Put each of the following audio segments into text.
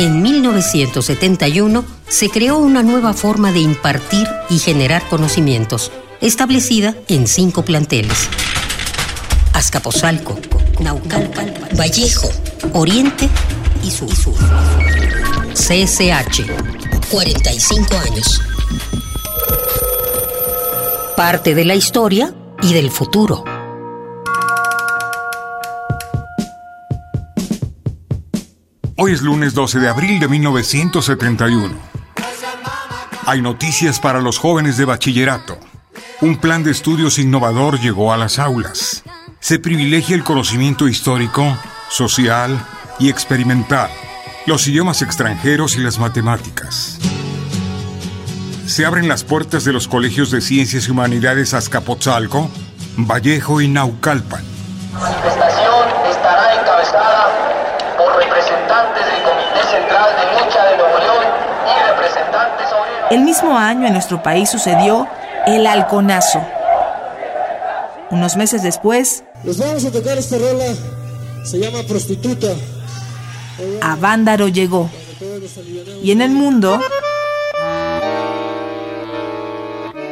En 1971 se creó una nueva forma de impartir y generar conocimientos, establecida en cinco planteles. Azcapotzalco, Naucalpan, Vallejo, Oriente y Sur. CSH, 45 años. Parte de la historia y del futuro. Hoy es lunes 12 de abril de 1971. Hay noticias para los jóvenes de bachillerato. Un plan de estudios innovador llegó a las aulas. Se privilegia el conocimiento histórico, social y experimental, los idiomas extranjeros y las matemáticas. Se abren las puertas de los colegios de ciencias y humanidades Azcapotzalco, Vallejo y Naucalpan. El mismo año en nuestro país sucedió el halconazo. Unos meses después, Les vamos a tocar esta rola, se llama Prostituta. Avándaro llegó. Y en el mundo,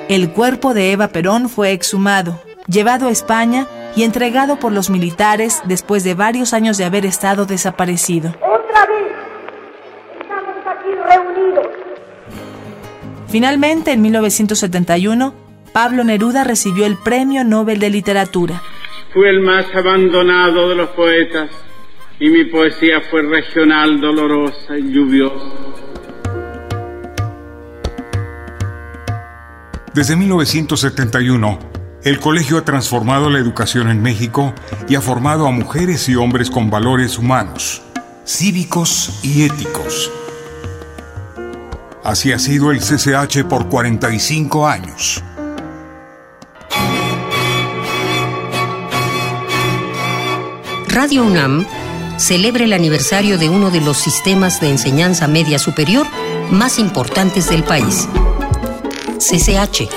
el cuerpo de Eva Perón fue exhumado, llevado a España y entregado por los militares después de varios años de haber estado desaparecido. Otra vez estamos aquí reunidos. Finalmente, en 1971, Pablo Neruda recibió el Premio Nobel de Literatura. Fui el más abandonado de los poetas y mi poesía fue regional, dolorosa y lluviosa. Desde 1971, el colegio ha transformado la educación en México y ha formado a mujeres y hombres con valores humanos, cívicos y éticos. Así ha sido el CCH por 45 años. Radio UNAM celebra el aniversario de uno de los sistemas de enseñanza media superior más importantes del país. CCH.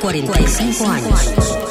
45 años.